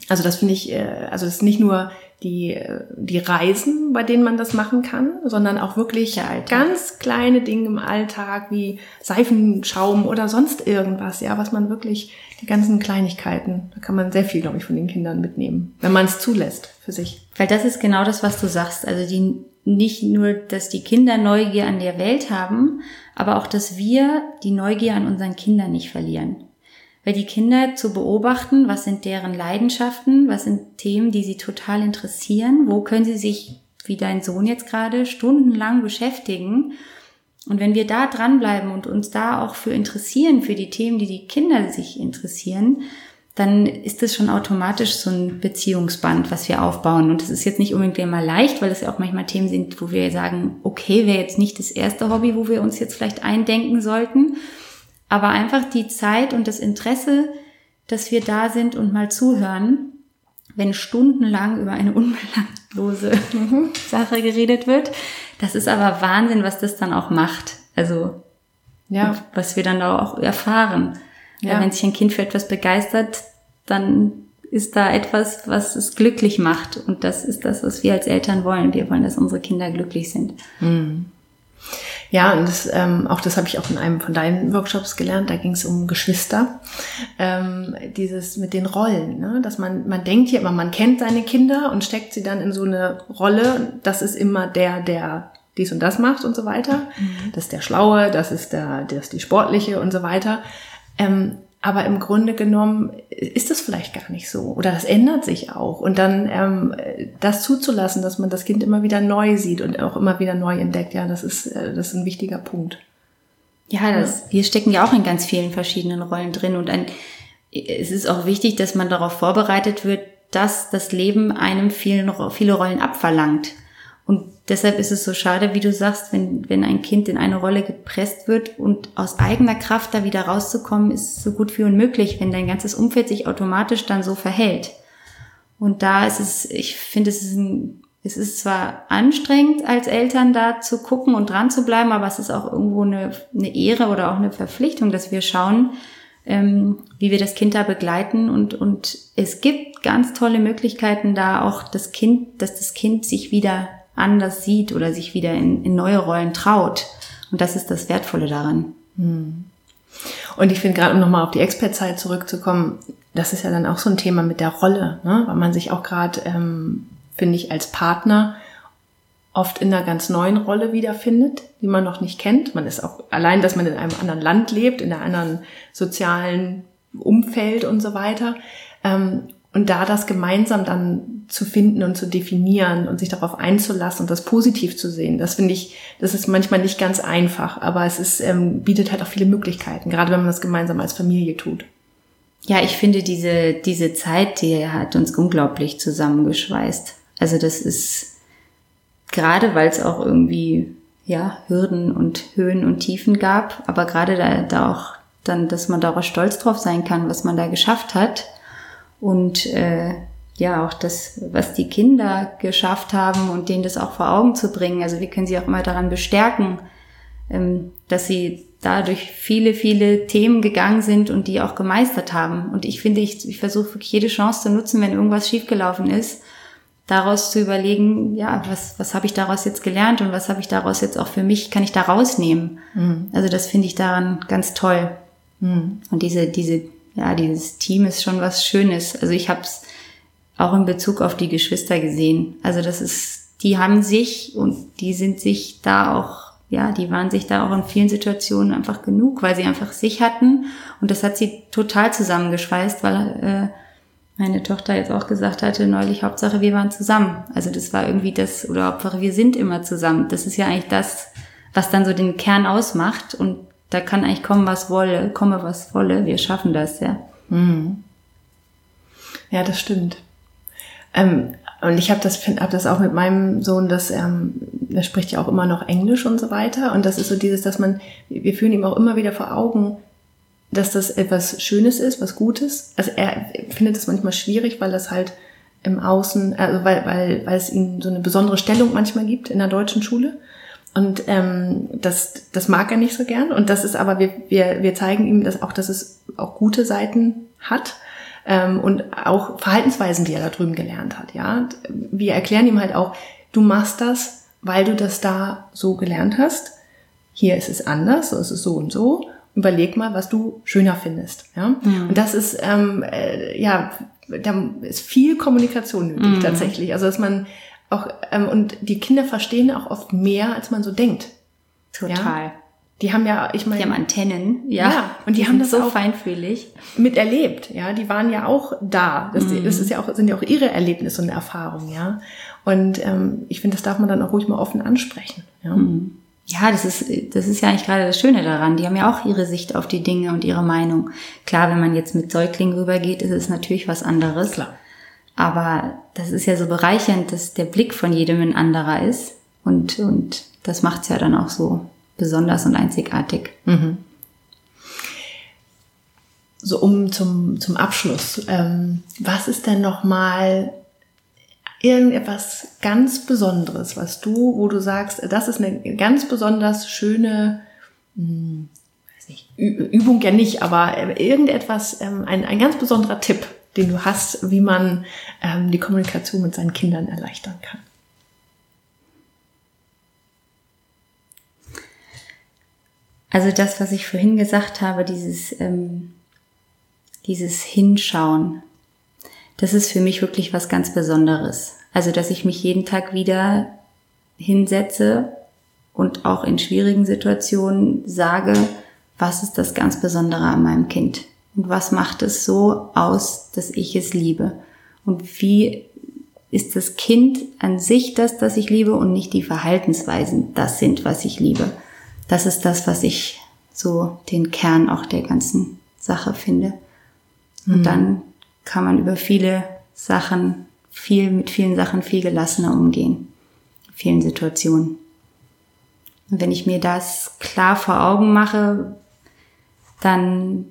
also das finde ich, äh, also das ist nicht nur die, die Reisen, bei denen man das machen kann, sondern auch wirklich ganz kleine Dinge im Alltag wie Seifenschaum oder sonst irgendwas, ja, was man wirklich, die ganzen Kleinigkeiten, da kann man sehr viel, glaube ich, von den Kindern mitnehmen, wenn man es zulässt für sich. Weil das ist genau das, was du sagst. Also die, nicht nur, dass die Kinder Neugier an der Welt haben, aber auch, dass wir die Neugier an unseren Kindern nicht verlieren weil die Kinder zu beobachten, was sind deren Leidenschaften, was sind Themen, die sie total interessieren, wo können sie sich, wie dein Sohn jetzt gerade, stundenlang beschäftigen. Und wenn wir da dranbleiben und uns da auch für interessieren, für die Themen, die die Kinder sich interessieren, dann ist das schon automatisch so ein Beziehungsband, was wir aufbauen. Und es ist jetzt nicht unbedingt immer leicht, weil es ja auch manchmal Themen sind, wo wir sagen, okay, wäre jetzt nicht das erste Hobby, wo wir uns jetzt vielleicht eindenken sollten. Aber einfach die Zeit und das Interesse, dass wir da sind und mal zuhören, wenn stundenlang über eine [laughs] unbelanglose Sache geredet wird. Das ist aber Wahnsinn, was das dann auch macht. Also, ja. was wir dann da auch erfahren. Ja. Wenn sich ein Kind für etwas begeistert, dann ist da etwas, was es glücklich macht. Und das ist das, was wir als Eltern wollen. Wir wollen, dass unsere Kinder glücklich sind. Mhm. Ja, und das, ähm, auch das habe ich auch in einem von deinen Workshops gelernt. Da ging es um Geschwister. Ähm, dieses mit den Rollen, ne? dass man man denkt hier immer, man kennt seine Kinder und steckt sie dann in so eine Rolle. Das ist immer der, der dies und das macht und so weiter. Mhm. Das ist der Schlaue, das ist der, das ist die Sportliche und so weiter. Ähm, aber im Grunde genommen ist das vielleicht gar nicht so oder das ändert sich auch. Und dann ähm, das zuzulassen, dass man das Kind immer wieder neu sieht und auch immer wieder neu entdeckt, ja, das ist, äh, das ist ein wichtiger Punkt. Ja, das, wir stecken ja auch in ganz vielen verschiedenen Rollen drin und ein, es ist auch wichtig, dass man darauf vorbereitet wird, dass das Leben einem vielen, viele Rollen abverlangt. Und deshalb ist es so schade, wie du sagst, wenn, wenn ein Kind in eine Rolle gepresst wird und aus eigener Kraft da wieder rauszukommen, ist so gut wie unmöglich, wenn dein ganzes Umfeld sich automatisch dann so verhält. Und da ist es, ich finde, es ist ein, es ist zwar anstrengend als Eltern da zu gucken und dran zu bleiben, aber es ist auch irgendwo eine, eine Ehre oder auch eine Verpflichtung, dass wir schauen, ähm, wie wir das Kind da begleiten und, und es gibt ganz tolle Möglichkeiten da auch das Kind, dass das Kind sich wieder anders sieht oder sich wieder in, in neue Rollen traut. Und das ist das Wertvolle daran. Hm. Und ich finde gerade, um nochmal auf die Expertzeit zurückzukommen, das ist ja dann auch so ein Thema mit der Rolle, ne? weil man sich auch gerade, ähm, finde ich, als Partner oft in einer ganz neuen Rolle wiederfindet, die man noch nicht kennt. Man ist auch allein, dass man in einem anderen Land lebt, in einem anderen sozialen Umfeld und so weiter. Ähm, und da das gemeinsam dann zu finden und zu definieren und sich darauf einzulassen und das positiv zu sehen, das finde ich, das ist manchmal nicht ganz einfach, aber es ist, ähm, bietet halt auch viele Möglichkeiten, gerade wenn man das gemeinsam als Familie tut. Ja, ich finde diese, diese Zeit, die hat uns unglaublich zusammengeschweißt. Also das ist gerade, weil es auch irgendwie, ja, Hürden und Höhen und Tiefen gab, aber gerade da, da auch dann, dass man darauf stolz drauf sein kann, was man da geschafft hat und äh, ja auch das, was die Kinder geschafft haben und denen das auch vor Augen zu bringen. Also wir können sie auch immer daran bestärken, ähm, dass sie dadurch viele, viele Themen gegangen sind und die auch gemeistert haben. Und ich finde, ich, ich versuche wirklich jede Chance zu nutzen, wenn irgendwas schiefgelaufen ist, daraus zu überlegen, ja, was, was habe ich daraus jetzt gelernt und was habe ich daraus jetzt auch für mich, kann ich da rausnehmen. Mhm. Also das finde ich daran ganz toll. Mhm. Und diese, diese ja, dieses Team ist schon was Schönes. Also ich habe es auch in Bezug auf die Geschwister gesehen. Also das ist, die haben sich und die sind sich da auch, ja, die waren sich da auch in vielen Situationen einfach genug, weil sie einfach sich hatten und das hat sie total zusammengeschweißt, weil meine Tochter jetzt auch gesagt hatte neulich, Hauptsache wir waren zusammen. Also das war irgendwie das, oder Hauptsache wir sind immer zusammen. Das ist ja eigentlich das, was dann so den Kern ausmacht. Und da kann eigentlich kommen, was wolle, komme, was wolle. Wir schaffen das, ja. Mhm. Ja, das stimmt. Ähm, und ich habe das, hab das auch mit meinem Sohn, dass ähm, der spricht ja auch immer noch Englisch und so weiter. Und das ist so dieses, dass man, wir führen ihm auch immer wieder vor Augen, dass das etwas Schönes ist, was Gutes. Also er findet es manchmal schwierig, weil das halt im Außen, also weil, weil, weil es ihm so eine besondere Stellung manchmal gibt in der deutschen Schule. Und ähm, das, das mag er nicht so gern. Und das ist aber, wir, wir, wir zeigen ihm dass auch, dass es auch gute Seiten hat. Ähm, und auch Verhaltensweisen, die er da drüben gelernt hat. Ja, Wir erklären ihm halt auch, du machst das, weil du das da so gelernt hast. Hier ist es anders, so ist es so und so überleg mal, was du schöner findest. Ja? Mhm. Und das ist, ähm, äh, ja, da ist viel Kommunikation nötig mhm. tatsächlich. Also dass man auch, ähm, und die Kinder verstehen auch oft mehr, als man so denkt. Total. Ja? Die haben ja, ich meine. Die haben Antennen, ja. ja und die, die haben das so auch feinfühlig miterlebt, ja. Die waren ja auch da. Das, mhm. das ist ja auch, sind ja auch ihre Erlebnisse und Erfahrungen, ja. Und ähm, ich finde, das darf man dann auch ruhig mal offen ansprechen, ja. Mhm. Ja, das ist, das ist ja eigentlich gerade das Schöne daran. Die haben ja auch ihre Sicht auf die Dinge und ihre Meinung. Klar, wenn man jetzt mit Säuglingen rübergeht, ist es natürlich was anderes. Klar. Aber das ist ja so bereichernd, dass der Blick von jedem ein anderer ist. Und, und das macht es ja dann auch so besonders und einzigartig. Mhm. So um zum, zum Abschluss. Ähm, was ist denn nochmal irgendetwas ganz Besonderes, was du, wo du sagst, das ist eine ganz besonders schöne, hm, weiß nicht, Übung ja nicht, aber äh, irgendetwas, ähm, ein, ein ganz besonderer Tipp, den du hast, wie man ähm, die Kommunikation mit seinen Kindern erleichtern kann. Also das, was ich vorhin gesagt habe, dieses, ähm, dieses Hinschauen, das ist für mich wirklich was ganz Besonderes. Also, dass ich mich jeden Tag wieder hinsetze und auch in schwierigen Situationen sage, was ist das ganz Besondere an meinem Kind? Und was macht es so aus, dass ich es liebe? Und wie ist das Kind an sich das, das ich liebe und nicht die Verhaltensweisen das sind, was ich liebe? Das ist das, was ich so den Kern auch der ganzen Sache finde. Und mhm. dann kann man über viele Sachen, viel, mit vielen Sachen viel gelassener umgehen. In vielen Situationen. Und wenn ich mir das klar vor Augen mache, dann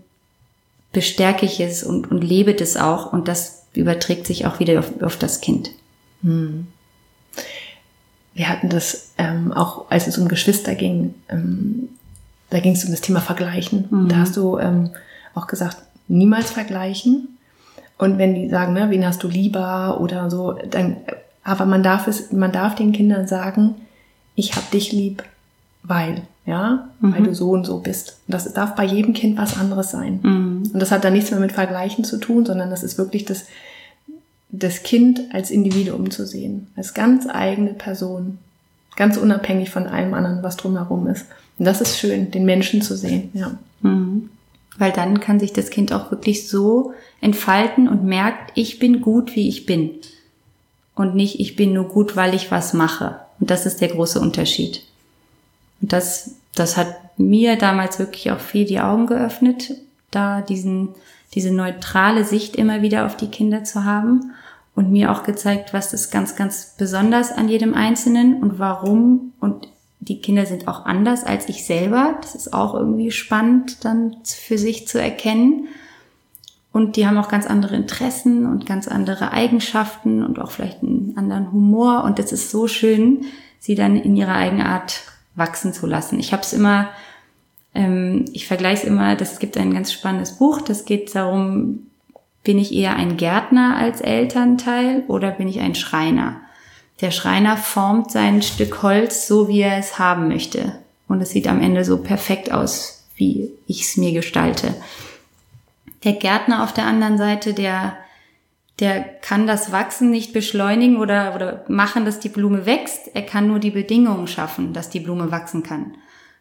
bestärke ich es und, und lebe das auch und das überträgt sich auch wieder auf, auf das Kind. Hm. Wir hatten das ähm, auch, als es um Geschwister ging, ähm, da ging es um das Thema Vergleichen. Mhm. Da hast du ähm, auch gesagt, niemals vergleichen. Und wenn die sagen, ne, wen hast du lieber oder so, dann, aber man darf es, man darf den Kindern sagen, ich hab dich lieb, weil, ja, mhm. weil du so und so bist. Und das darf bei jedem Kind was anderes sein. Mhm. Und das hat dann nichts mehr mit Vergleichen zu tun, sondern das ist wirklich das, das Kind als Individuum zu sehen, als ganz eigene Person, ganz unabhängig von allem anderen, was drumherum ist. Und das ist schön, den Menschen zu sehen, ja. Mhm. Weil dann kann sich das Kind auch wirklich so entfalten und merkt, ich bin gut, wie ich bin. Und nicht, ich bin nur gut, weil ich was mache. Und das ist der große Unterschied. Und das, das hat mir damals wirklich auch viel die Augen geöffnet, da diesen, diese neutrale Sicht immer wieder auf die Kinder zu haben und mir auch gezeigt, was ist ganz, ganz besonders an jedem Einzelnen und warum und die Kinder sind auch anders als ich selber. Das ist auch irgendwie spannend dann für sich zu erkennen. Und die haben auch ganz andere Interessen und ganz andere Eigenschaften und auch vielleicht einen anderen Humor. Und es ist so schön, sie dann in ihrer Eigenart wachsen zu lassen. Ich habe es immer, ich vergleiche es immer, das gibt ein ganz spannendes Buch, das geht darum, bin ich eher ein Gärtner als Elternteil oder bin ich ein Schreiner? Der Schreiner formt sein Stück Holz so, wie er es haben möchte. Und es sieht am Ende so perfekt aus, wie ich es mir gestalte. Der Gärtner auf der anderen Seite, der, der kann das Wachsen nicht beschleunigen oder, oder machen, dass die Blume wächst. Er kann nur die Bedingungen schaffen, dass die Blume wachsen kann.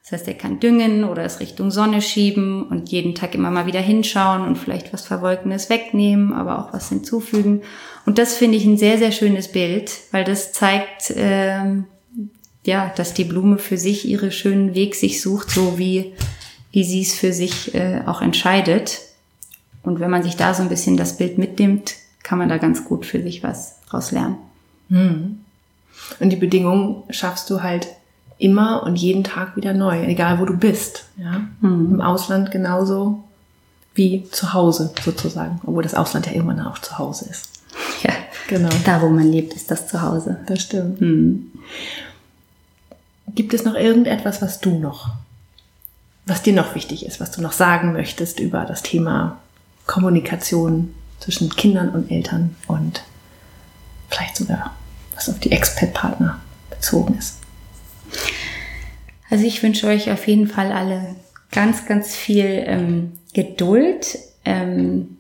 Das heißt, er kann düngen oder es Richtung Sonne schieben und jeden Tag immer mal wieder hinschauen und vielleicht was Verwolkenes wegnehmen, aber auch was hinzufügen. Und das finde ich ein sehr, sehr schönes Bild, weil das zeigt, ähm, ja, dass die Blume für sich ihren schönen Weg sich sucht, so wie, wie sie es für sich äh, auch entscheidet. Und wenn man sich da so ein bisschen das Bild mitnimmt, kann man da ganz gut für sich was draus lernen. Hm. Und die Bedingungen schaffst du halt immer und jeden Tag wieder neu, egal wo du bist. Ja? Mhm. Im Ausland genauso wie zu Hause sozusagen, obwohl das Ausland ja irgendwann auch zu Hause ist. [laughs] Ja, genau. Da, wo man lebt, ist das zu Hause. Das stimmt. Mhm. Gibt es noch irgendetwas, was du noch, was dir noch wichtig ist, was du noch sagen möchtest über das Thema Kommunikation zwischen Kindern und Eltern und vielleicht sogar was auf die Expat-Partner bezogen ist? Also ich wünsche euch auf jeden Fall alle ganz, ganz viel ähm, Geduld. Ähm,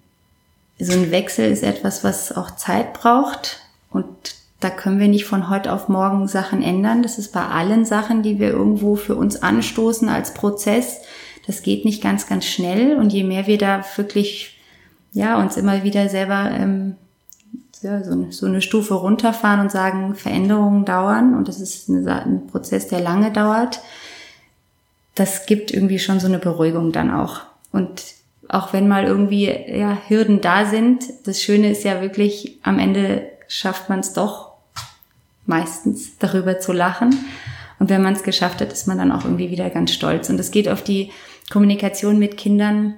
so ein Wechsel ist etwas, was auch Zeit braucht und da können wir nicht von heute auf morgen Sachen ändern. Das ist bei allen Sachen, die wir irgendwo für uns anstoßen als Prozess. Das geht nicht ganz, ganz schnell und je mehr wir da wirklich ja uns immer wieder selber ähm, ja, so, eine, so eine Stufe runterfahren und sagen, Veränderungen dauern und das ist eine, ein Prozess, der lange dauert, das gibt irgendwie schon so eine Beruhigung dann auch. Und auch wenn mal irgendwie ja, Hürden da sind, das Schöne ist ja wirklich, am Ende schafft man es doch meistens darüber zu lachen. Und wenn man es geschafft hat, ist man dann auch irgendwie wieder ganz stolz. Und es geht auf die Kommunikation mit Kindern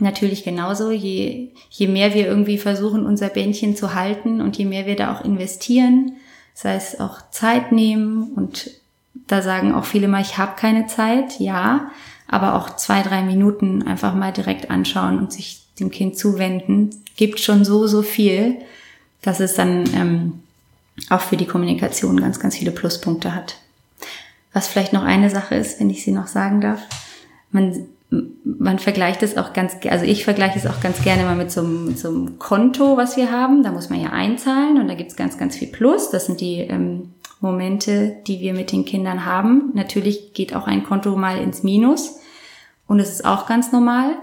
natürlich genauso. Je, je mehr wir irgendwie versuchen, unser Bändchen zu halten und je mehr wir da auch investieren, sei es auch Zeit nehmen und da sagen auch viele mal, ich habe keine Zeit, ja, aber auch zwei, drei Minuten einfach mal direkt anschauen und sich dem Kind zuwenden, gibt schon so, so viel, dass es dann ähm, auch für die Kommunikation ganz, ganz viele Pluspunkte hat. Was vielleicht noch eine Sache ist, wenn ich sie noch sagen darf, man man vergleicht es auch ganz, also ich vergleiche es auch ganz gerne mal mit so, einem, so einem Konto, was wir haben. Da muss man ja einzahlen und da gibt's ganz, ganz viel Plus. Das sind die ähm, Momente, die wir mit den Kindern haben. Natürlich geht auch ein Konto mal ins Minus und es ist auch ganz normal.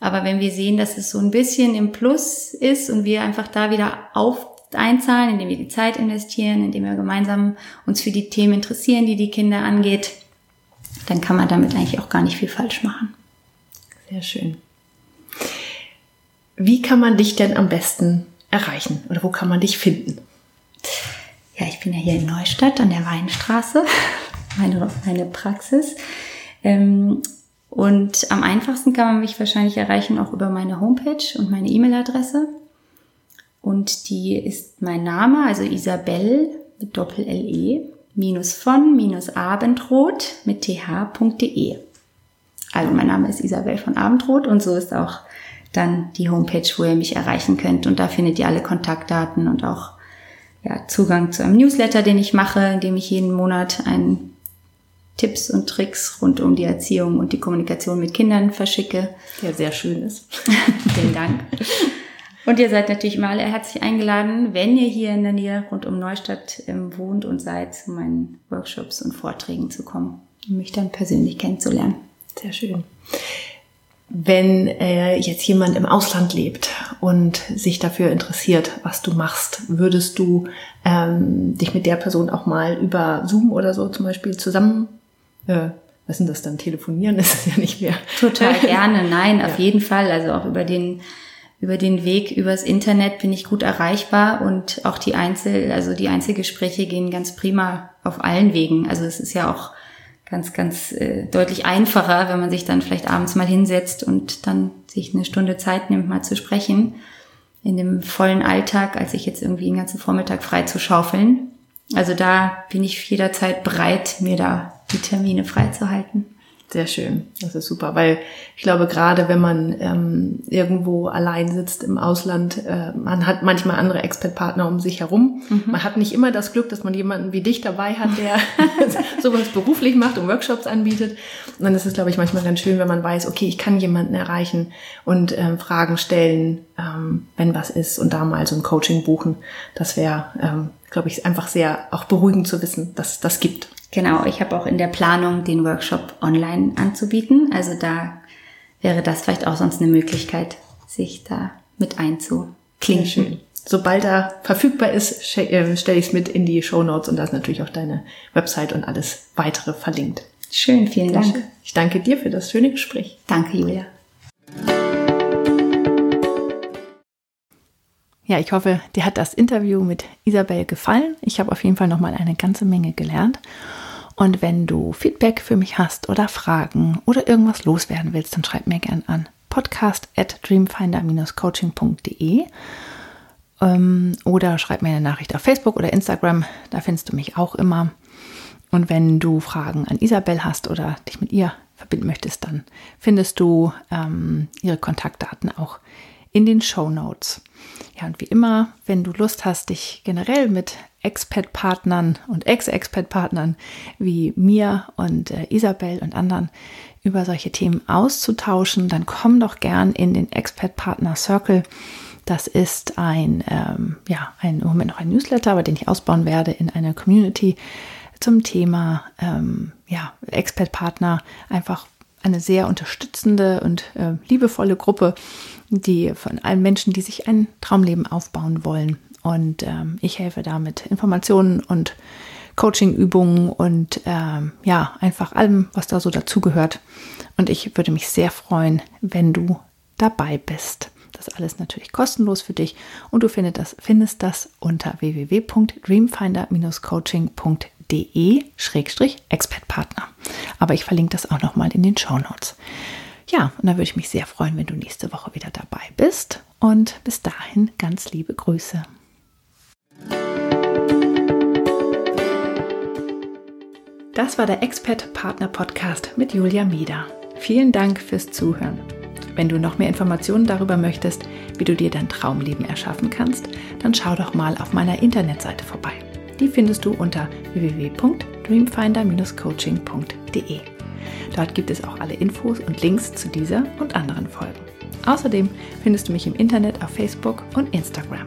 Aber wenn wir sehen, dass es so ein bisschen im Plus ist und wir einfach da wieder auf einzahlen, indem wir die Zeit investieren, indem wir gemeinsam uns für die Themen interessieren, die die Kinder angeht, dann kann man damit eigentlich auch gar nicht viel falsch machen. Sehr schön. Wie kann man dich denn am besten erreichen oder wo kann man dich finden? Ja, ich bin ja hier in Neustadt an der Weinstraße, [laughs] meine, meine Praxis. Ähm, und am einfachsten kann man mich wahrscheinlich erreichen auch über meine Homepage und meine E-Mail-Adresse. Und die ist mein Name, also Isabel mit Doppel-L-E, minus von minus abendrot mit th.de. Also mein Name ist Isabel von Abendrot und so ist auch dann die Homepage, wo ihr mich erreichen könnt. Und da findet ihr alle Kontaktdaten und auch ja, Zugang zu einem Newsletter, den ich mache, in dem ich jeden Monat ein Tipps und Tricks rund um die Erziehung und die Kommunikation mit Kindern verschicke. Der sehr schön ist. [laughs] Vielen Dank. Und ihr seid natürlich mal herzlich eingeladen, wenn ihr hier in der Nähe rund um Neustadt ähm, wohnt und seid, zu meinen Workshops und Vorträgen zu kommen, um mich dann persönlich kennenzulernen. Sehr schön. Wenn äh, jetzt jemand im Ausland lebt und sich dafür interessiert, was du machst, würdest du ähm, dich mit der Person auch mal über Zoom oder so zum Beispiel zusammen, äh, was sind das dann, telefonieren [laughs] ist es ja nicht mehr. Total gerne, nein, [laughs] auf ja. jeden Fall. Also auch über den über den Weg übers Internet bin ich gut erreichbar und auch die Einzel, also die Einzelgespräche gehen ganz prima auf allen Wegen. Also es ist ja auch ganz, ganz äh, deutlich einfacher, wenn man sich dann vielleicht abends mal hinsetzt und dann sich eine Stunde Zeit nimmt, mal zu sprechen. In dem vollen Alltag, als ich jetzt irgendwie den ganzen Vormittag frei zu schaufeln. Also da bin ich jederzeit bereit, mir da die Termine freizuhalten. Sehr schön, das ist super, weil ich glaube, gerade wenn man ähm, irgendwo allein sitzt im Ausland, äh, man hat manchmal andere Expert-Partner um sich herum. Mhm. Man hat nicht immer das Glück, dass man jemanden wie dich dabei hat, der [laughs] sowas beruflich macht und Workshops anbietet. Und dann ist es, glaube ich, manchmal ganz schön, wenn man weiß, okay, ich kann jemanden erreichen und ähm, Fragen stellen, ähm, wenn was ist und da mal so ein Coaching buchen. Das wäre, ähm, glaube ich, einfach sehr auch beruhigend zu wissen, dass das gibt. Genau, ich habe auch in der Planung, den Workshop online anzubieten. Also da wäre das vielleicht auch sonst eine Möglichkeit, sich da mit einzuklinken. Sobald er verfügbar ist, äh, stelle ich es mit in die Show Notes und da ist natürlich auch deine Website und alles weitere verlinkt. Schön, vielen Dank. Ich danke dir für das schöne Gespräch. Danke, Julia. Ja, ich hoffe, dir hat das Interview mit Isabel gefallen. Ich habe auf jeden Fall noch mal eine ganze Menge gelernt. Und wenn du Feedback für mich hast oder Fragen oder irgendwas loswerden willst, dann schreib mir gern an podcast at dreamfinder-coaching.de ähm, oder schreib mir eine Nachricht auf Facebook oder Instagram. Da findest du mich auch immer. Und wenn du Fragen an Isabel hast oder dich mit ihr verbinden möchtest, dann findest du ähm, ihre Kontaktdaten auch in den Show Notes. Ja, und wie immer, wenn du Lust hast, dich generell mit Expat-Partnern und Ex-Expat-Partnern wie mir und äh, Isabel und anderen über solche Themen auszutauschen, dann komm doch gern in den Expat-Partner Circle. Das ist ein, ähm, ja, ein, im Moment noch ein Newsletter, aber den ich ausbauen werde in einer Community zum Thema, ähm, ja, Expert-Partner einfach eine sehr unterstützende und äh, liebevolle Gruppe, die von allen Menschen, die sich ein Traumleben aufbauen wollen. Und ähm, ich helfe da mit Informationen und Coachingübungen und ähm, ja, einfach allem, was da so dazugehört. Und ich würde mich sehr freuen, wenn du dabei bist. Das alles natürlich kostenlos für dich und du findest das, findest das unter www.dreamfinder-coaching.de-expertpartner. Aber ich verlinke das auch nochmal in den Show Notes. Ja, und da würde ich mich sehr freuen, wenn du nächste Woche wieder dabei bist. Und bis dahin ganz liebe Grüße. Das war der Expert Partner Podcast mit Julia Mieder. Vielen Dank fürs Zuhören. Wenn du noch mehr Informationen darüber möchtest, wie du dir dein Traumleben erschaffen kannst, dann schau doch mal auf meiner Internetseite vorbei. Die findest du unter www.dreamfinder-coaching.de. Dort gibt es auch alle Infos und Links zu dieser und anderen Folgen. Außerdem findest du mich im Internet auf Facebook und Instagram.